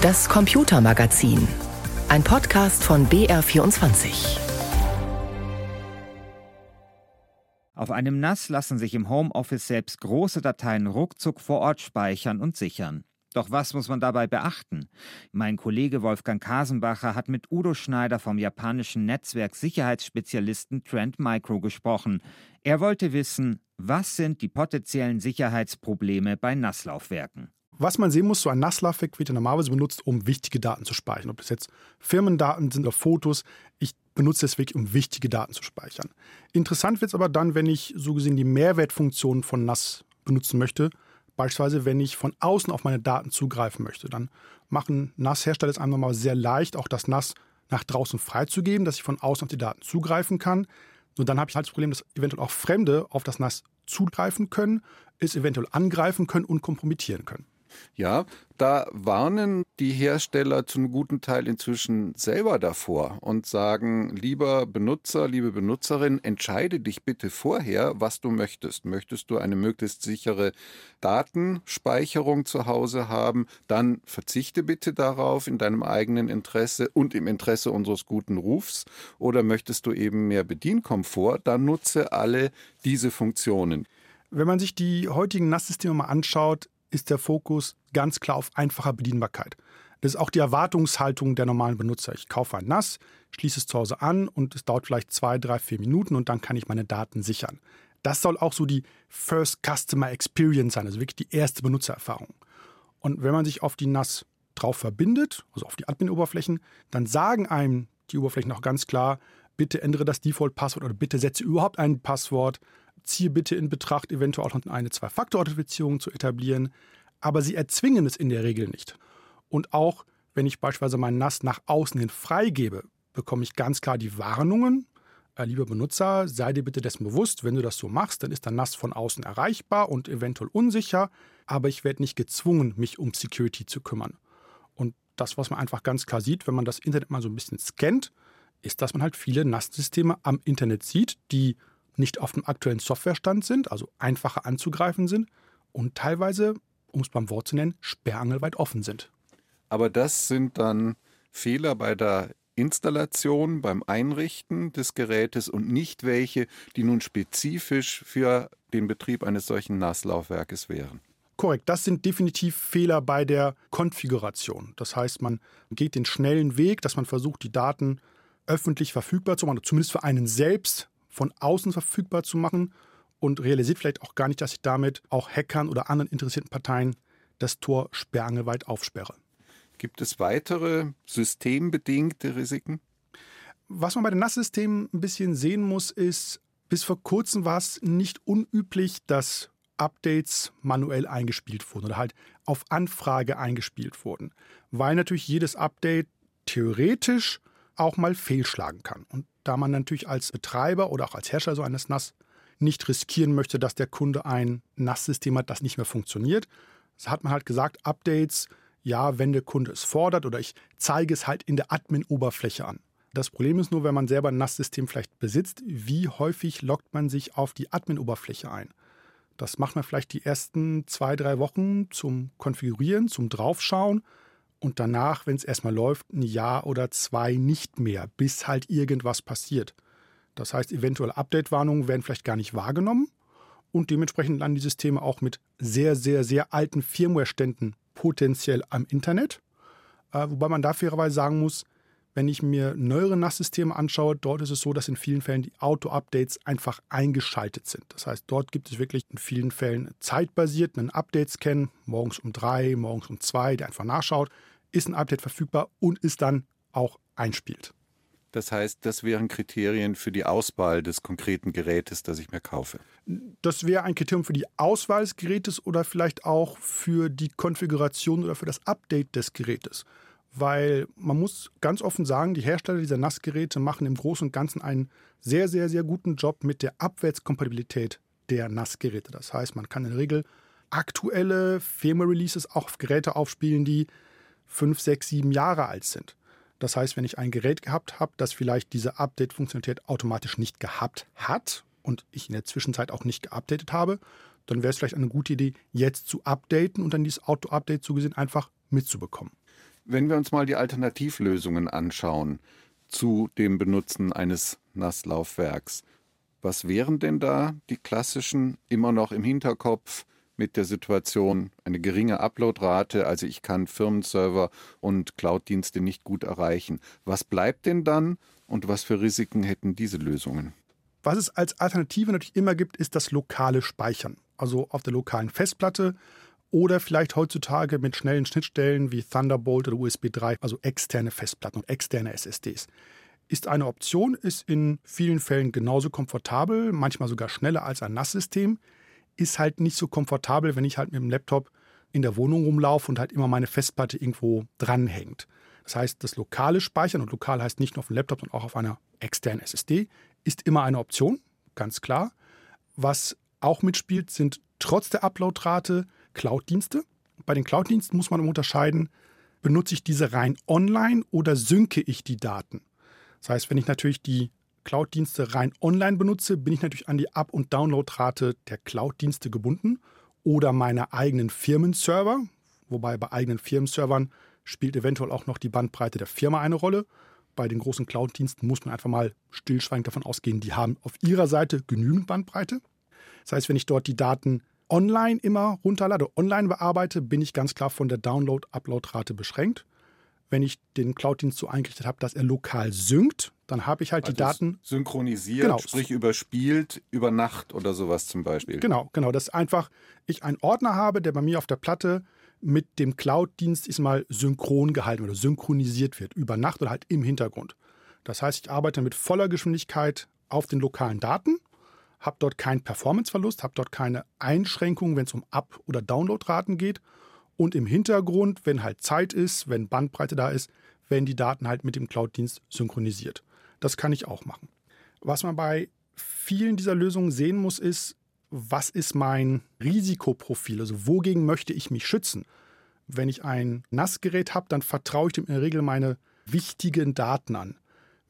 Das Computermagazin. Ein Podcast von BR24. Auf einem NAS lassen sich im Homeoffice selbst große Dateien ruckzuck vor Ort speichern und sichern. Doch was muss man dabei beachten? Mein Kollege Wolfgang Kasenbacher hat mit Udo Schneider vom japanischen Netzwerk Sicherheitsspezialisten Trend Micro gesprochen. Er wollte wissen, was sind die potenziellen Sicherheitsprobleme bei NAS-Laufwerken? Was man sehen muss, so ein NAS-Laufwerk wird ja normalerweise benutzt, um wichtige Daten zu speichern. Ob das jetzt Firmendaten sind oder Fotos. Ich benutze es wirklich, um wichtige Daten zu speichern. Interessant wird es aber dann, wenn ich so gesehen die Mehrwertfunktion von NAS benutzen möchte. Beispielsweise, wenn ich von außen auf meine Daten zugreifen möchte. Dann machen NAS-Hersteller es einem mal sehr leicht, auch das NAS nach draußen freizugeben, dass ich von außen auf die Daten zugreifen kann. Nur dann habe ich halt das Problem, dass eventuell auch Fremde auf das NAS zugreifen können, es eventuell angreifen können und kompromittieren können. Ja, da warnen die Hersteller zu einem guten Teil inzwischen selber davor und sagen, lieber Benutzer, liebe Benutzerin, entscheide dich bitte vorher, was du möchtest. Möchtest du eine möglichst sichere Datenspeicherung zu Hause haben, dann verzichte bitte darauf in deinem eigenen Interesse und im Interesse unseres guten Rufs. Oder möchtest du eben mehr Bedienkomfort, dann nutze alle diese Funktionen. Wenn man sich die heutigen NAS-Systeme mal anschaut, ist der Fokus ganz klar auf einfacher Bedienbarkeit. Das ist auch die Erwartungshaltung der normalen Benutzer. Ich kaufe ein NAS, schließe es zu Hause an und es dauert vielleicht zwei, drei, vier Minuten und dann kann ich meine Daten sichern. Das soll auch so die First Customer Experience sein, also wirklich die erste Benutzererfahrung. Und wenn man sich auf die NAS drauf verbindet, also auf die Admin-Oberflächen, dann sagen einem die Oberflächen auch ganz klar, bitte ändere das Default-Passwort oder bitte setze überhaupt ein Passwort ziehe bitte in Betracht, eventuell auch noch eine Zwei-Faktor-Authentifizierung zu etablieren, aber sie erzwingen es in der Regel nicht. Und auch wenn ich beispielsweise mein NAS nach außen hin freigebe, bekomme ich ganz klar die Warnungen, äh, lieber Benutzer, sei dir bitte dessen bewusst, wenn du das so machst, dann ist der NAS von außen erreichbar und eventuell unsicher, aber ich werde nicht gezwungen, mich um Security zu kümmern. Und das, was man einfach ganz klar sieht, wenn man das Internet mal so ein bisschen scannt, ist, dass man halt viele NAS-Systeme am Internet sieht, die nicht auf dem aktuellen Softwarestand sind, also einfacher anzugreifen sind und teilweise, um es beim Wort zu nennen, sperrangelweit offen sind. Aber das sind dann Fehler bei der Installation, beim Einrichten des Gerätes und nicht welche, die nun spezifisch für den Betrieb eines solchen NAS-Laufwerkes wären. Korrekt, das sind definitiv Fehler bei der Konfiguration. Das heißt, man geht den schnellen Weg, dass man versucht, die Daten öffentlich verfügbar zu machen, zumindest für einen selbst von außen verfügbar zu machen und realisiert vielleicht auch gar nicht, dass ich damit auch Hackern oder anderen interessierten Parteien das Tor sperrangelweit aufsperre. Gibt es weitere systembedingte Risiken? Was man bei den NAS-Systemen ein bisschen sehen muss, ist, bis vor kurzem war es nicht unüblich, dass Updates manuell eingespielt wurden oder halt auf Anfrage eingespielt wurden, weil natürlich jedes Update theoretisch auch mal fehlschlagen kann. Und da man natürlich als Betreiber oder auch als Hersteller so eines NAS nicht riskieren möchte, dass der Kunde ein NAS-System hat, das nicht mehr funktioniert, so hat man halt gesagt, Updates, ja, wenn der Kunde es fordert oder ich zeige es halt in der Admin-Oberfläche an. Das Problem ist nur, wenn man selber ein NAS-System vielleicht besitzt, wie häufig loggt man sich auf die Admin-Oberfläche ein? Das macht man vielleicht die ersten zwei, drei Wochen zum Konfigurieren, zum Draufschauen und danach, wenn es erstmal läuft, ein Jahr oder zwei nicht mehr, bis halt irgendwas passiert. Das heißt, eventuelle Update-Warnungen werden vielleicht gar nicht wahrgenommen und dementsprechend landen die Systeme auch mit sehr, sehr, sehr alten Firmware-Ständen potenziell am Internet. Äh, wobei man da fairerweise sagen muss, wenn ich mir neuere NAS-Systeme anschaue, dort ist es so, dass in vielen Fällen die Auto-Updates einfach eingeschaltet sind. Das heißt, dort gibt es wirklich in vielen Fällen zeitbasiert einen Update-Scan, morgens um drei, morgens um zwei, der einfach nachschaut, ist ein Update verfügbar und ist dann auch einspielt. Das heißt, das wären Kriterien für die Auswahl des konkreten Gerätes, das ich mir kaufe. Das wäre ein Kriterium für die Auswahl des Gerätes oder vielleicht auch für die Konfiguration oder für das Update des Gerätes weil man muss ganz offen sagen, die Hersteller dieser NAS-Geräte machen im Großen und Ganzen einen sehr, sehr, sehr guten Job mit der Abwärtskompatibilität der NAS-Geräte. Das heißt, man kann in der Regel aktuelle Firmware-Releases auch auf Geräte aufspielen, die fünf, sechs, sieben Jahre alt sind. Das heißt, wenn ich ein Gerät gehabt habe, das vielleicht diese Update-Funktionalität automatisch nicht gehabt hat und ich in der Zwischenzeit auch nicht geupdatet habe, dann wäre es vielleicht eine gute Idee, jetzt zu updaten und dann dieses Auto-Update zugesehen einfach mitzubekommen. Wenn wir uns mal die Alternativlösungen anschauen zu dem Benutzen eines Nasslaufwerks, was wären denn da die klassischen immer noch im Hinterkopf mit der Situation eine geringe Uploadrate, also ich kann Firmenserver und Cloud-Dienste nicht gut erreichen. Was bleibt denn dann und was für Risiken hätten diese Lösungen? Was es als Alternative natürlich immer gibt, ist das lokale Speichern. Also auf der lokalen Festplatte oder vielleicht heutzutage mit schnellen Schnittstellen wie Thunderbolt oder USB 3, also externe Festplatten und externe SSDs. Ist eine Option, ist in vielen Fällen genauso komfortabel, manchmal sogar schneller als ein NAS-System, ist halt nicht so komfortabel, wenn ich halt mit dem Laptop in der Wohnung rumlaufe und halt immer meine Festplatte irgendwo dranhängt. Das heißt, das lokale Speichern, und lokal heißt nicht nur auf dem Laptop, sondern auch auf einer externen SSD, ist immer eine Option, ganz klar. Was auch mitspielt, sind trotz der Uploadrate Cloud-Dienste. Bei den Cloud-Diensten muss man unterscheiden, benutze ich diese rein online oder synke ich die Daten. Das heißt, wenn ich natürlich die Cloud-Dienste rein online benutze, bin ich natürlich an die Up- und Downloadrate der Cloud-Dienste gebunden oder meine eigenen Firmenserver, wobei bei eigenen Firmenservern spielt eventuell auch noch die Bandbreite der Firma eine Rolle. Bei den großen Cloud-Diensten muss man einfach mal stillschweigend davon ausgehen, die haben auf ihrer Seite genügend Bandbreite. Das heißt, wenn ich dort die Daten online immer runterlade, online bearbeite, bin ich ganz klar von der Download-Upload-Rate beschränkt wenn ich den Cloud-Dienst so eingerichtet habe, dass er lokal synkt, dann habe ich halt also die Daten. Synchronisiert, genau. sprich überspielt über Nacht oder sowas zum Beispiel. Genau, genau. Dass einfach ich einen Ordner habe, der bei mir auf der Platte mit dem Cloud-Dienst ist mal synchron gehalten oder synchronisiert wird, über Nacht oder halt im Hintergrund. Das heißt, ich arbeite mit voller Geschwindigkeit auf den lokalen Daten, habe dort keinen Performanceverlust, habe dort keine Einschränkungen, wenn es um Up- oder Downloadraten geht und im Hintergrund, wenn halt Zeit ist, wenn Bandbreite da ist, werden die Daten halt mit dem Cloud-Dienst synchronisiert. Das kann ich auch machen. Was man bei vielen dieser Lösungen sehen muss, ist, was ist mein Risikoprofil? Also wogegen möchte ich mich schützen? Wenn ich ein NAS-Gerät habe, dann vertraue ich dem in der Regel meine wichtigen Daten an.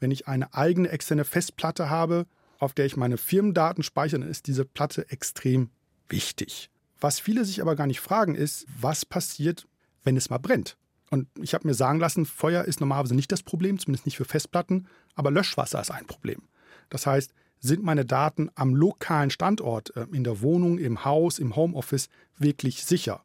Wenn ich eine eigene externe Festplatte habe, auf der ich meine Firmendaten speichere, dann ist diese Platte extrem wichtig. Was viele sich aber gar nicht fragen, ist, was passiert, wenn es mal brennt? Und ich habe mir sagen lassen, Feuer ist normalerweise nicht das Problem, zumindest nicht für Festplatten, aber Löschwasser ist ein Problem. Das heißt, sind meine Daten am lokalen Standort, äh, in der Wohnung, im Haus, im Homeoffice wirklich sicher?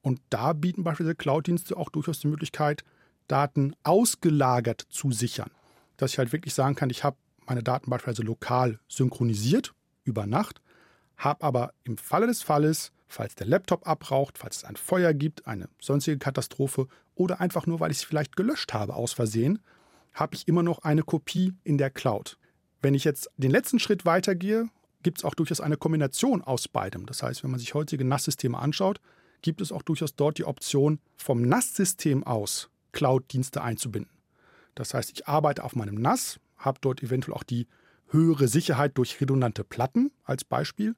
Und da bieten beispielsweise Cloud-Dienste auch durchaus die Möglichkeit, Daten ausgelagert zu sichern. Dass ich halt wirklich sagen kann, ich habe meine Daten beispielsweise lokal synchronisiert über Nacht, habe aber im Falle des Falles falls der Laptop abraucht, falls es ein Feuer gibt, eine sonstige Katastrophe oder einfach nur, weil ich es vielleicht gelöscht habe aus Versehen, habe ich immer noch eine Kopie in der Cloud. Wenn ich jetzt den letzten Schritt weitergehe, gibt es auch durchaus eine Kombination aus beidem. Das heißt, wenn man sich heutige NAS-Systeme anschaut, gibt es auch durchaus dort die Option, vom NAS-System aus Cloud-Dienste einzubinden. Das heißt, ich arbeite auf meinem NAS, habe dort eventuell auch die höhere Sicherheit durch redundante Platten als Beispiel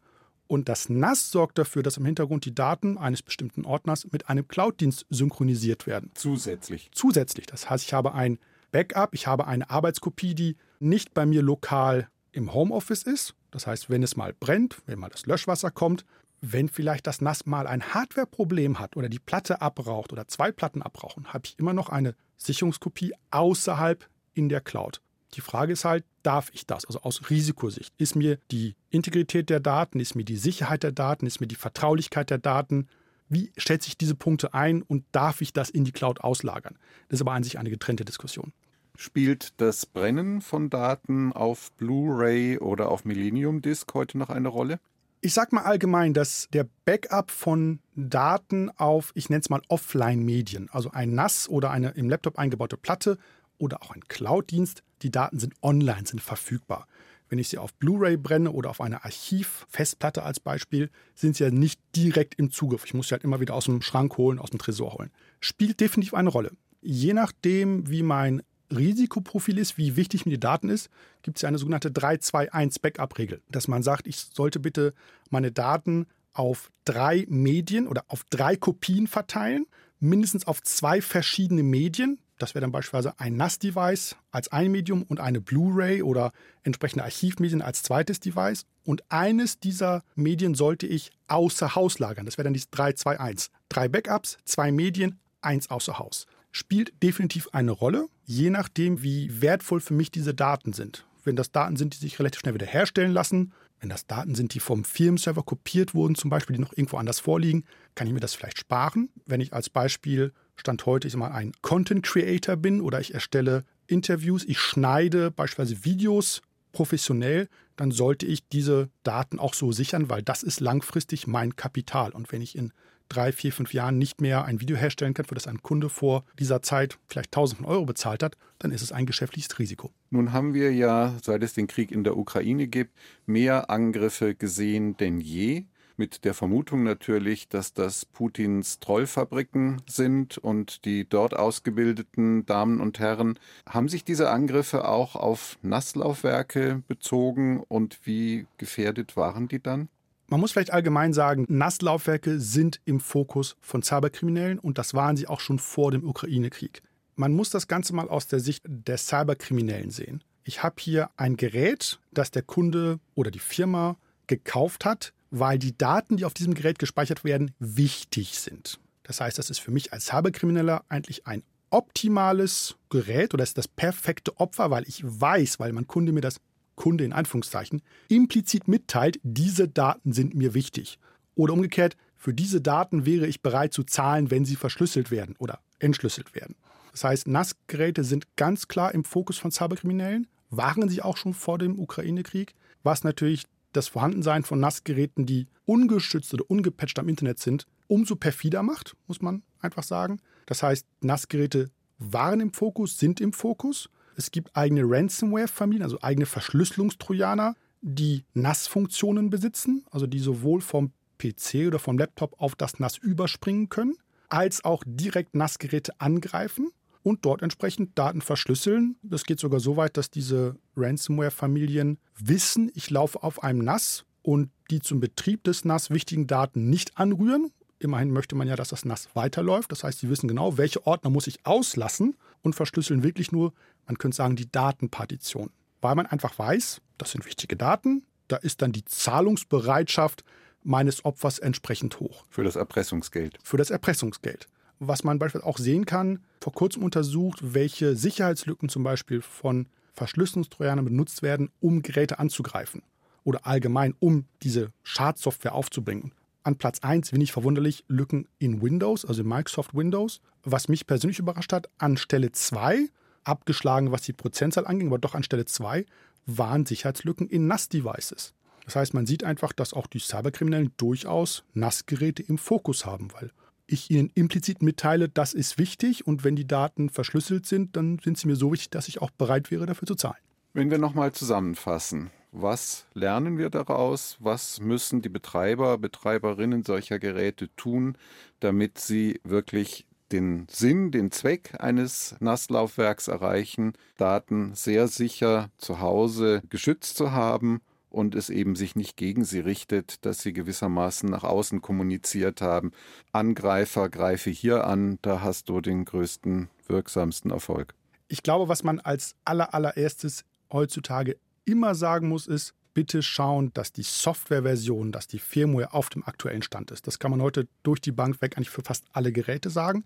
und das NAS sorgt dafür, dass im Hintergrund die Daten eines bestimmten Ordners mit einem Cloud-Dienst synchronisiert werden. Zusätzlich. Zusätzlich. Das heißt, ich habe ein Backup, ich habe eine Arbeitskopie, die nicht bei mir lokal im Homeoffice ist. Das heißt, wenn es mal brennt, wenn mal das Löschwasser kommt, wenn vielleicht das NAS mal ein Hardware-Problem hat oder die Platte abraucht oder zwei Platten abrauchen, habe ich immer noch eine Sicherungskopie außerhalb in der Cloud. Die Frage ist halt, darf ich das? Also aus Risikosicht. Ist mir die Integrität der Daten, ist mir die Sicherheit der Daten, ist mir die Vertraulichkeit der Daten, wie stellt sich diese Punkte ein und darf ich das in die Cloud auslagern? Das ist aber an sich eine getrennte Diskussion. Spielt das Brennen von Daten auf Blu-ray oder auf Millennium Disk heute noch eine Rolle? Ich sag mal allgemein, dass der Backup von Daten auf, ich nenne es mal Offline-Medien, also ein NAS oder eine im Laptop eingebaute Platte oder auch ein Cloud-Dienst, die Daten sind online, sind verfügbar. Wenn ich sie auf Blu-ray brenne oder auf eine Archivfestplatte als Beispiel, sind sie ja nicht direkt im Zugriff. Ich muss sie halt immer wieder aus dem Schrank holen, aus dem Tresor holen. Spielt definitiv eine Rolle. Je nachdem, wie mein Risikoprofil ist, wie wichtig mir die Daten ist, gibt es ja eine sogenannte 3-2-1 Backup-Regel, dass man sagt, ich sollte bitte meine Daten auf drei Medien oder auf drei Kopien verteilen, mindestens auf zwei verschiedene Medien. Das wäre dann beispielsweise ein NAS-Device als ein Medium und eine Blu-ray oder entsprechende Archivmedien als zweites Device. Und eines dieser Medien sollte ich außer Haus lagern. Das wäre dann dieses 3-2-1. Drei Backups, zwei Medien, eins außer Haus. spielt definitiv eine Rolle, je nachdem, wie wertvoll für mich diese Daten sind. Wenn das Daten sind, die sich relativ schnell wieder herstellen lassen, wenn das Daten sind, die vom Firmenserver kopiert wurden, zum Beispiel, die noch irgendwo anders vorliegen, kann ich mir das vielleicht sparen. Wenn ich als Beispiel Stand heute ich mal ein Content Creator bin oder ich erstelle Interviews, ich schneide beispielsweise Videos professionell, dann sollte ich diese Daten auch so sichern, weil das ist langfristig mein Kapital. Und wenn ich in drei, vier, fünf Jahren nicht mehr ein Video herstellen kann, für das ein Kunde vor dieser Zeit vielleicht tausend Euro bezahlt hat, dann ist es ein geschäftliches Risiko. Nun haben wir ja, seit es den Krieg in der Ukraine gibt, mehr Angriffe gesehen denn je mit der Vermutung natürlich, dass das Putins Trollfabriken sind und die dort ausgebildeten Damen und Herren. Haben sich diese Angriffe auch auf Nasslaufwerke bezogen und wie gefährdet waren die dann? Man muss vielleicht allgemein sagen, Nasslaufwerke sind im Fokus von Cyberkriminellen und das waren sie auch schon vor dem Ukraine-Krieg. Man muss das Ganze mal aus der Sicht der Cyberkriminellen sehen. Ich habe hier ein Gerät, das der Kunde oder die Firma gekauft hat, weil die Daten, die auf diesem Gerät gespeichert werden, wichtig sind. Das heißt, das ist für mich als Cyberkrimineller eigentlich ein optimales Gerät oder ist das perfekte Opfer, weil ich weiß, weil mein Kunde mir das Kunde in Anführungszeichen implizit mitteilt, diese Daten sind mir wichtig. Oder umgekehrt, für diese Daten wäre ich bereit zu zahlen, wenn sie verschlüsselt werden oder entschlüsselt werden. Das heißt, NAS-Geräte sind ganz klar im Fokus von Cyberkriminellen, waren sie auch schon vor dem Ukraine-Krieg, was natürlich das Vorhandensein von NAS-Geräten, die ungeschützt oder ungepatcht am Internet sind, umso perfider macht, muss man einfach sagen. Das heißt, NAS-Geräte waren im Fokus, sind im Fokus. Es gibt eigene Ransomware-Familien, also eigene Verschlüsselungstrojaner, die NAS-Funktionen besitzen, also die sowohl vom PC oder vom Laptop auf das NAS überspringen können, als auch direkt NAS-Geräte angreifen und dort entsprechend Daten verschlüsseln. Das geht sogar so weit, dass diese Ransomware-Familien wissen, ich laufe auf einem NAS und die zum Betrieb des NAS wichtigen Daten nicht anrühren. Immerhin möchte man ja, dass das NAS weiterläuft. Das heißt, sie wissen genau, welche Ordner muss ich auslassen und verschlüsseln wirklich nur, man könnte sagen, die Datenpartition. Weil man einfach weiß, das sind wichtige Daten, da ist dann die Zahlungsbereitschaft meines Opfers entsprechend hoch. Für das Erpressungsgeld. Für das Erpressungsgeld was man beispielsweise auch sehen kann, vor kurzem untersucht, welche Sicherheitslücken zum Beispiel von Verschlüsselungstrojanern benutzt werden, um Geräte anzugreifen oder allgemein, um diese Schadsoftware aufzubringen. An Platz 1, wenig verwunderlich, Lücken in Windows, also in Microsoft Windows. Was mich persönlich überrascht hat, an Stelle 2, abgeschlagen, was die Prozentzahl anging, aber doch an Stelle 2, waren Sicherheitslücken in NAS-Devices. Das heißt, man sieht einfach, dass auch die Cyberkriminellen durchaus NAS-Geräte im Fokus haben, weil ich ihnen implizit mitteile, das ist wichtig und wenn die Daten verschlüsselt sind, dann sind sie mir so wichtig, dass ich auch bereit wäre, dafür zu zahlen. Wenn wir nochmal zusammenfassen, was lernen wir daraus? Was müssen die Betreiber, Betreiberinnen solcher Geräte tun, damit sie wirklich den Sinn, den Zweck eines Nasslaufwerks erreichen, Daten sehr sicher zu Hause geschützt zu haben und es eben sich nicht gegen sie richtet, dass sie gewissermaßen nach außen kommuniziert haben. Angreifer, greife hier an, da hast du den größten, wirksamsten Erfolg. Ich glaube, was man als allererstes heutzutage immer sagen muss, ist, bitte schauen, dass die Softwareversion, dass die Firmware auf dem aktuellen Stand ist. Das kann man heute durch die Bank weg eigentlich für fast alle Geräte sagen.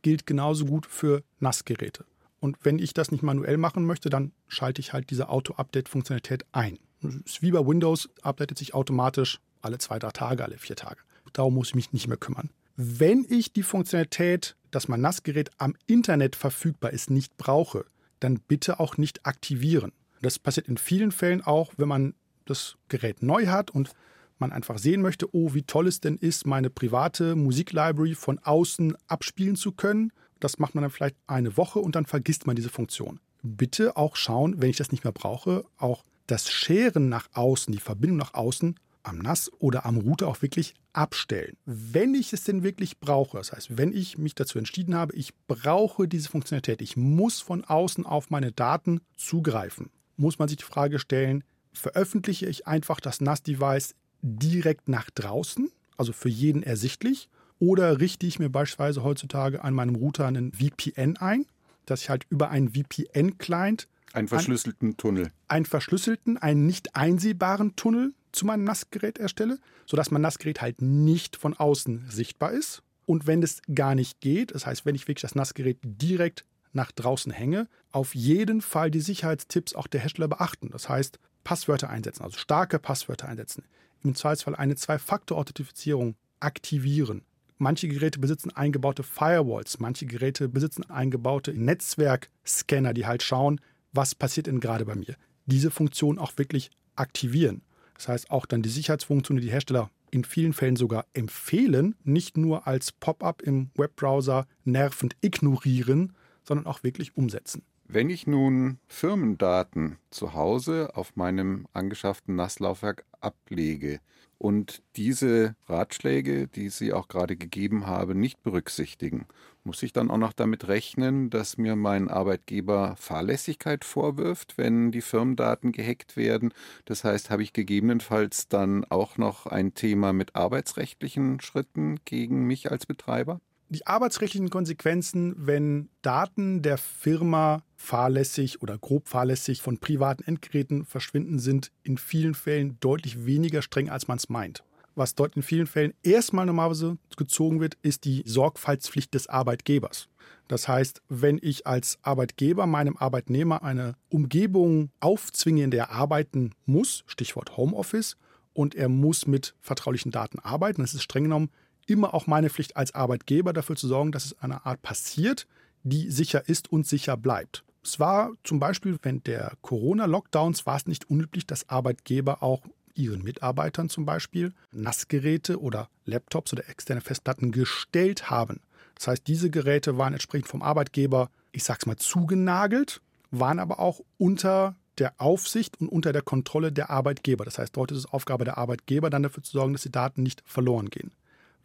Gilt genauso gut für NAS-Geräte. Und wenn ich das nicht manuell machen möchte, dann schalte ich halt diese Auto-Update-Funktionalität ein. Das ist wie bei Windows, updatet sich automatisch alle zwei, drei Tage, alle vier Tage. Darum muss ich mich nicht mehr kümmern. Wenn ich die Funktionalität, dass mein NAS-Gerät am Internet verfügbar ist, nicht brauche, dann bitte auch nicht aktivieren. Das passiert in vielen Fällen auch, wenn man das Gerät neu hat und man einfach sehen möchte, oh, wie toll es denn ist, meine private Musiklibrary von außen abspielen zu können. Das macht man dann vielleicht eine Woche und dann vergisst man diese Funktion. Bitte auch schauen, wenn ich das nicht mehr brauche, auch das Scheren nach außen, die Verbindung nach außen am NAS oder am Router auch wirklich abstellen. Wenn ich es denn wirklich brauche, das heißt, wenn ich mich dazu entschieden habe, ich brauche diese Funktionalität, ich muss von außen auf meine Daten zugreifen, muss man sich die Frage stellen, veröffentliche ich einfach das NAS-Device direkt nach draußen, also für jeden ersichtlich, oder richte ich mir beispielsweise heutzutage an meinem Router einen VPN ein, dass ich halt über einen VPN-Client einen verschlüsselten Tunnel. Einen verschlüsselten, einen nicht einsehbaren Tunnel zu meinem NAS-Gerät erstelle, sodass mein NAS-Gerät halt nicht von außen sichtbar ist. Und wenn es gar nicht geht, das heißt, wenn ich wirklich das Nassgerät direkt nach draußen hänge, auf jeden Fall die Sicherheitstipps auch der Hersteller beachten. Das heißt, Passwörter einsetzen, also starke Passwörter einsetzen. Im Zweifelsfall eine Zwei-Faktor-Authentifizierung aktivieren. Manche Geräte besitzen eingebaute Firewalls, manche Geräte besitzen eingebaute Netzwerkscanner, die halt schauen, was passiert denn gerade bei mir. Diese Funktion auch wirklich aktivieren. Das heißt, auch dann die Sicherheitsfunktion, die die Hersteller in vielen Fällen sogar empfehlen, nicht nur als Pop-up im Webbrowser nervend ignorieren, sondern auch wirklich umsetzen. Wenn ich nun Firmendaten zu Hause auf meinem angeschafften Nasslaufwerk ablege, und diese Ratschläge, die Sie auch gerade gegeben haben, nicht berücksichtigen, muss ich dann auch noch damit rechnen, dass mir mein Arbeitgeber Fahrlässigkeit vorwirft, wenn die Firmendaten gehackt werden. Das heißt, habe ich gegebenenfalls dann auch noch ein Thema mit arbeitsrechtlichen Schritten gegen mich als Betreiber? Die arbeitsrechtlichen Konsequenzen, wenn Daten der Firma fahrlässig oder grob fahrlässig von privaten Endgeräten verschwinden, sind in vielen Fällen deutlich weniger streng, als man es meint. Was dort in vielen Fällen erstmal normalerweise gezogen wird, ist die Sorgfaltspflicht des Arbeitgebers. Das heißt, wenn ich als Arbeitgeber meinem Arbeitnehmer eine Umgebung aufzwinge, in der er arbeiten muss, Stichwort Homeoffice, und er muss mit vertraulichen Daten arbeiten, das ist streng genommen immer auch meine Pflicht als Arbeitgeber dafür zu sorgen, dass es eine Art passiert, die sicher ist und sicher bleibt. Es war zum Beispiel während der Corona-Lockdowns war es nicht unüblich, dass Arbeitgeber auch ihren Mitarbeitern zum Beispiel Nassgeräte oder Laptops oder externe Festplatten gestellt haben. Das heißt, diese Geräte waren entsprechend vom Arbeitgeber, ich sag's mal, zugenagelt, waren aber auch unter der Aufsicht und unter der Kontrolle der Arbeitgeber. Das heißt, dort ist es Aufgabe der Arbeitgeber, dann dafür zu sorgen, dass die Daten nicht verloren gehen.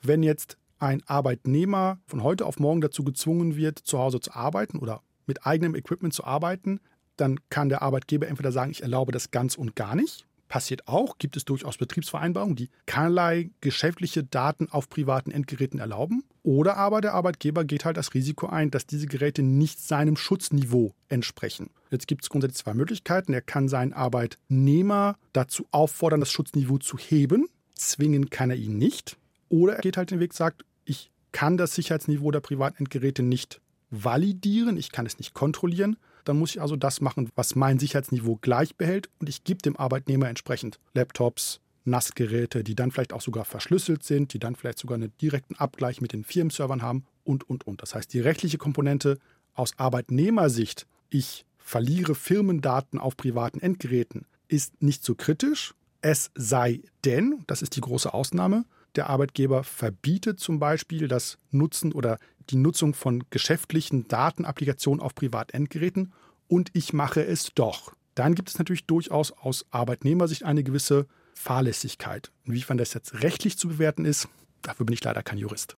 Wenn jetzt ein Arbeitnehmer von heute auf morgen dazu gezwungen wird, zu Hause zu arbeiten oder mit eigenem Equipment zu arbeiten, dann kann der Arbeitgeber entweder sagen, ich erlaube das ganz und gar nicht. Passiert auch, gibt es durchaus Betriebsvereinbarungen, die keinerlei geschäftliche Daten auf privaten Endgeräten erlauben. Oder aber der Arbeitgeber geht halt das Risiko ein, dass diese Geräte nicht seinem Schutzniveau entsprechen. Jetzt gibt es grundsätzlich zwei Möglichkeiten. Er kann seinen Arbeitnehmer dazu auffordern, das Schutzniveau zu heben. Zwingen kann er ihn nicht. Oder er geht halt den Weg, sagt, ich kann das Sicherheitsniveau der privaten Endgeräte nicht validieren, ich kann es nicht kontrollieren. Dann muss ich also das machen, was mein Sicherheitsniveau gleich behält und ich gebe dem Arbeitnehmer entsprechend Laptops, Nassgeräte, die dann vielleicht auch sogar verschlüsselt sind, die dann vielleicht sogar einen direkten Abgleich mit den Firmenservern haben und, und, und. Das heißt, die rechtliche Komponente aus Arbeitnehmersicht, ich verliere Firmendaten auf privaten Endgeräten, ist nicht so kritisch. Es sei denn, das ist die große Ausnahme, der Arbeitgeber verbietet zum Beispiel das Nutzen oder die Nutzung von geschäftlichen Datenapplikationen auf Privatendgeräten und ich mache es doch. Dann gibt es natürlich durchaus aus Arbeitnehmersicht eine gewisse Fahrlässigkeit. Inwiefern das jetzt rechtlich zu bewerten ist, dafür bin ich leider kein Jurist.